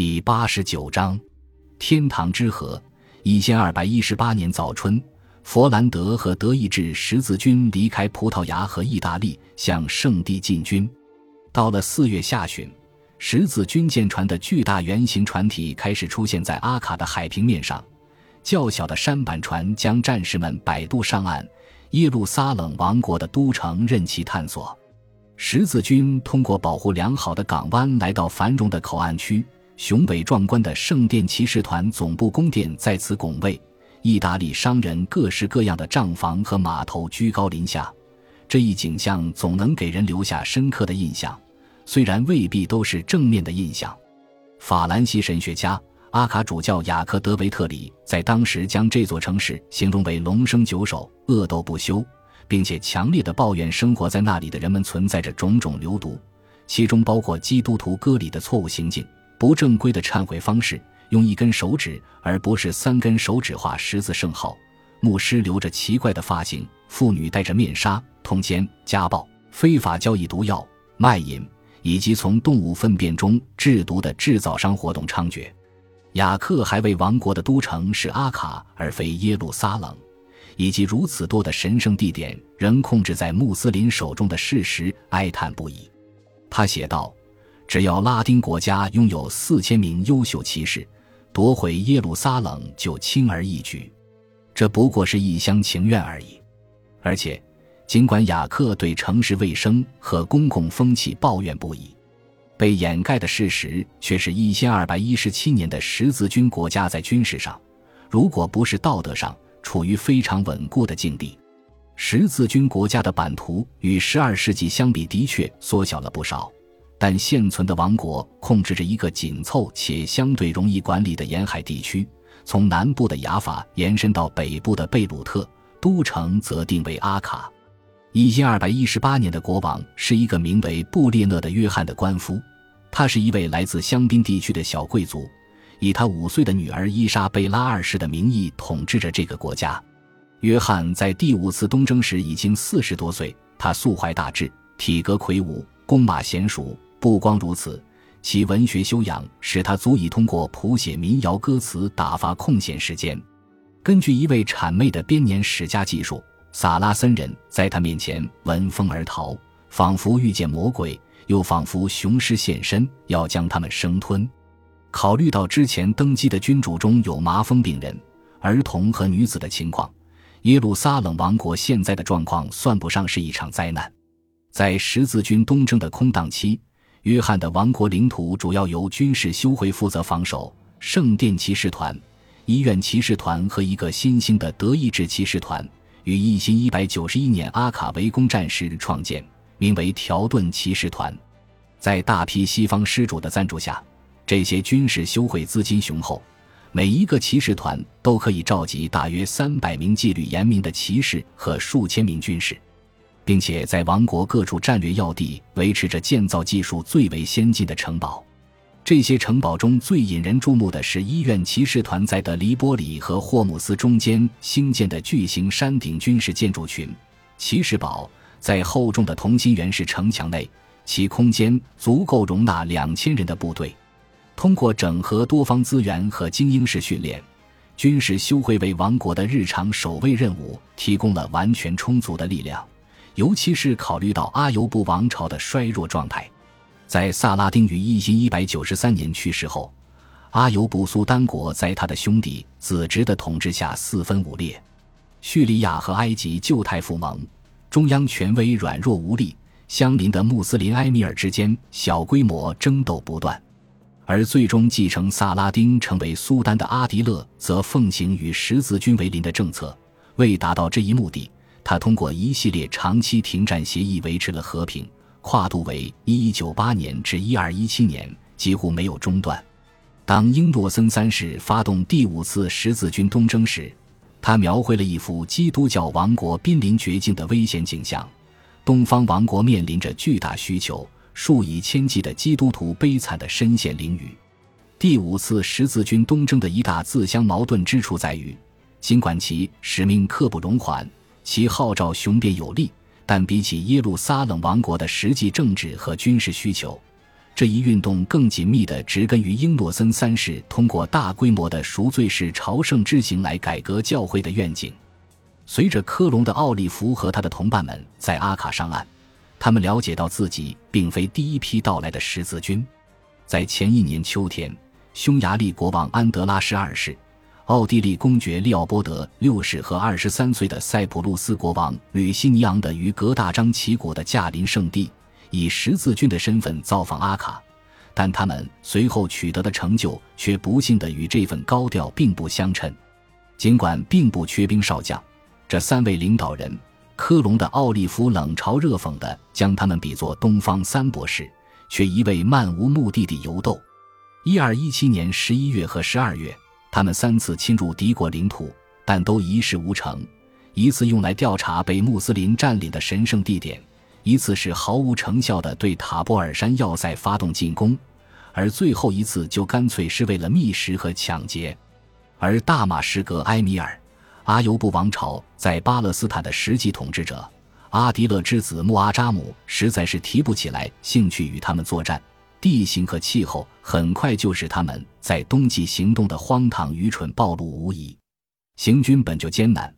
第八十九章，天堂之河。一千二百一十八年早春，佛兰德和德意志十字军离开葡萄牙和意大利，向圣地进军。到了四月下旬，十字军舰船的巨大圆形船体开始出现在阿卡的海平面上，较小的舢板船将战士们摆渡上岸。耶路撒冷王国的都城任其探索。十字军通过保护良好的港湾来到繁荣的口岸区。雄伟壮观的圣殿骑士团总部宫殿在此拱卫，意大利商人各式各样的账房和码头居高临下，这一景象总能给人留下深刻的印象，虽然未必都是正面的印象。法兰西神学家阿卡主教雅克德维特里在当时将这座城市形容为龙生九首，恶斗不休，并且强烈的抱怨生活在那里的人们存在着种种流毒，其中包括基督徒割礼的错误行径。不正规的忏悔方式，用一根手指而不是三根手指画十字圣号；牧师留着奇怪的发型；妇女戴着面纱；通奸、家暴、非法交易毒药、卖淫，以及从动物粪便中制毒的制造商活动猖獗。雅克还为王国的都城是阿卡而非耶路撒冷，以及如此多的神圣地点仍控制在穆斯林手中的事实哀叹不已。他写道。只要拉丁国家拥有四千名优秀骑士，夺回耶路撒冷就轻而易举。这不过是一厢情愿而已。而且，尽管雅克对城市卫生和公共风气抱怨不已，被掩盖的事实却是一千二百一十七年的十字军国家在军事上，如果不是道德上，处于非常稳固的境地。十字军国家的版图与十二世纪相比，的确缩小了不少。但现存的王国控制着一个紧凑且相对容易管理的沿海地区，从南部的雅法延伸到北部的贝鲁特，都城则定为阿卡。一千二百一十八年的国王是一个名为布列讷的约翰的官夫，他是一位来自香槟地区的小贵族，以他五岁的女儿伊莎贝拉二世的名义统治着这个国家。约翰在第五次东征时已经四十多岁，他素怀大志，体格魁梧，弓马娴熟。不光如此，其文学修养使他足以通过谱写民谣歌词打发空闲时间。根据一位谄媚的编年史家记述，萨拉森人在他面前闻风而逃，仿佛遇见魔鬼，又仿佛雄狮现身要将他们生吞。考虑到之前登基的君主中有麻风病人、儿童和女子的情况，耶路撒冷王国现在的状况算不上是一场灾难。在十字军东征的空档期。约翰的王国领土主要由军事修会负责防守，圣殿骑士团、医院骑士团和一个新兴的德意志骑士团于一千一百九十一年阿卡围攻战时创建，名为条顿骑士团。在大批西方施主的赞助下，这些军事修会资金雄厚，每一个骑士团都可以召集大约三百名纪律严明的骑士和数千名军士。并且在王国各处战略要地维持着建造技术最为先进的城堡。这些城堡中最引人注目的是医院骑士团在的黎波里和霍姆斯中间兴建的巨型山顶军事建筑群——骑士堡。在厚重的同心圆式城墙内，其空间足够容纳两千人的部队。通过整合多方资源和精英式训练，军事修会为王国的日常守卫任务提供了完全充足的力量。尤其是考虑到阿尤布王朝的衰弱状态，在萨拉丁于一千一百九十三年去世后，阿尤布苏丹国在他的兄弟子侄的统治下四分五裂，叙利亚和埃及旧态复萌，中央权威软弱无力，相邻的穆斯林埃米尔之间小规模争斗不断，而最终继承萨拉丁成为苏丹的阿迪勒则奉行与十字军为邻的政策，为达到这一目的。他通过一系列长期停战协议维持了和平，跨度为1198年至1217年，几乎没有中断。当英诺森三世发动第五次十字军东征时，他描绘了一幅基督教王国濒临绝境的危险景象：东方王国面临着巨大需求，数以千计的基督徒悲惨地身陷囹圄。第五次十字军东征的一大自相矛盾之处在于，尽管其使命刻不容缓。其号召雄辩有力，但比起耶路撒冷王国的实际政治和军事需求，这一运动更紧密地植根于英诺森三世通过大规模的赎罪式朝圣之行来改革教会的愿景。随着科隆的奥利弗和他的同伴们在阿卡上岸，他们了解到自己并非第一批到来的十字军。在前一年秋天，匈牙利国王安德拉十二世、奥地利公爵利奥波德六世和二十三岁的塞浦路斯国王吕西尼昂的于格大张旗鼓的驾临圣地。以十字军的身份造访阿卡，但他们随后取得的成就却不幸的与这份高调并不相称。尽管并不缺兵少将，这三位领导人，科隆的奥利弗冷嘲热讽地将他们比作东方三博士，却一味漫无目的地游斗。一二一七年十一月和十二月，他们三次侵入敌国领土，但都一事无成。一次用来调查被穆斯林占领的神圣地点。一次是毫无成效的对塔波尔山要塞发动进攻，而最后一次就干脆是为了觅食和抢劫。而大马士革埃米尔阿尤布王朝在巴勒斯坦的实际统治者阿迪勒之子穆阿扎姆实在是提不起来兴趣与他们作战，地形和气候很快就使他们在冬季行动的荒唐愚蠢暴露无遗。行军本就艰难。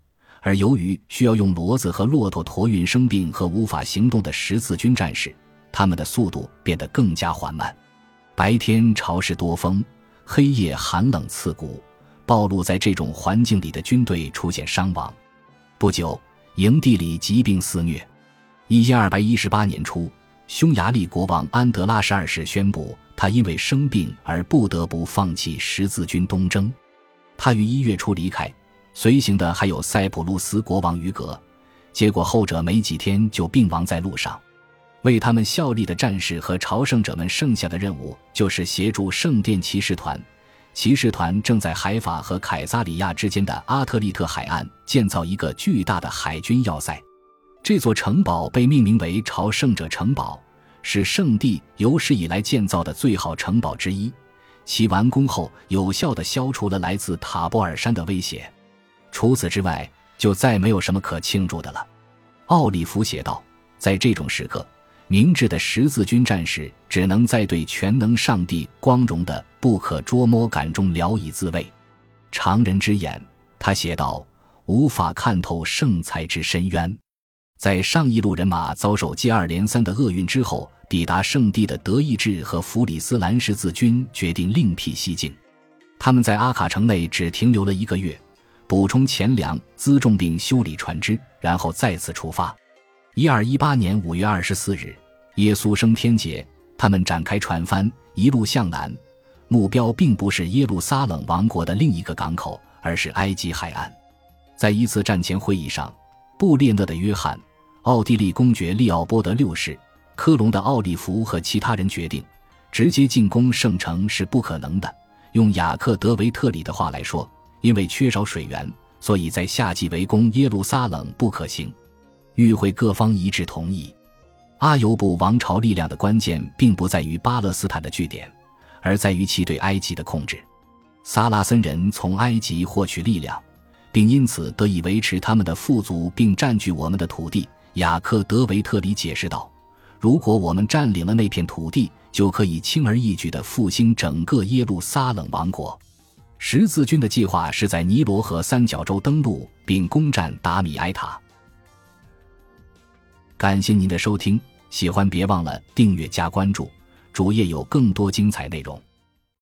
而由于需要用骡子和骆驼驮运生病和无法行动的十字军战士，他们的速度变得更加缓慢。白天潮湿多风，黑夜寒冷刺骨。暴露在这种环境里的军队出现伤亡。不久，营地里疾病肆虐。一千二百一十八年初，匈牙利国王安德拉十二世宣布，他因为生病而不得不放弃十字军东征。他于一月初离开。随行的还有塞浦路斯国王于格，结果后者没几天就病亡在路上。为他们效力的战士和朝圣者们剩下的任务就是协助圣殿骑士团。骑士团正在海法和凯撒里亚之间的阿特利特海岸建造一个巨大的海军要塞。这座城堡被命名为朝圣者城堡，是圣地有史以来建造的最好城堡之一。其完工后，有效地消除了来自塔波尔山的威胁。除此之外，就再没有什么可庆祝的了。奥利弗写道：“在这种时刻，明智的十字军战士只能在对全能上帝光荣的不可捉摸感中聊以自慰。常人之眼，他写道，无法看透圣才之深渊。在上一路人马遭受接二连三的厄运之后，抵达圣地的德意志和弗里斯兰十字军决定另辟蹊径。他们在阿卡城内只停留了一个月。”补充钱粮、辎重并修理船只，然后再次出发。一二一八年五月二十四日，耶稣升天节，他们展开船帆，一路向南，目标并不是耶路撒冷王国的另一个港口，而是埃及海岸。在一次战前会议上，布列讷的约翰、奥地利公爵利奥波德六世、科隆的奥利弗和其他人决定，直接进攻圣城是不可能的。用雅克·德维特里的话来说。因为缺少水源，所以在夏季围攻耶路撒冷不可行。与会各方一致同意。阿尤布王朝力量的关键并不在于巴勒斯坦的据点，而在于其对埃及的控制。萨拉森人从埃及获取力量，并因此得以维持他们的富足并占据我们的土地。雅克·德维特里解释道：“如果我们占领了那片土地，就可以轻而易举地复兴整个耶路撒冷王国。”十字军的计划是在尼罗河三角洲登陆并攻占达米埃塔。感谢您的收听，喜欢别忘了订阅加关注，主页有更多精彩内容。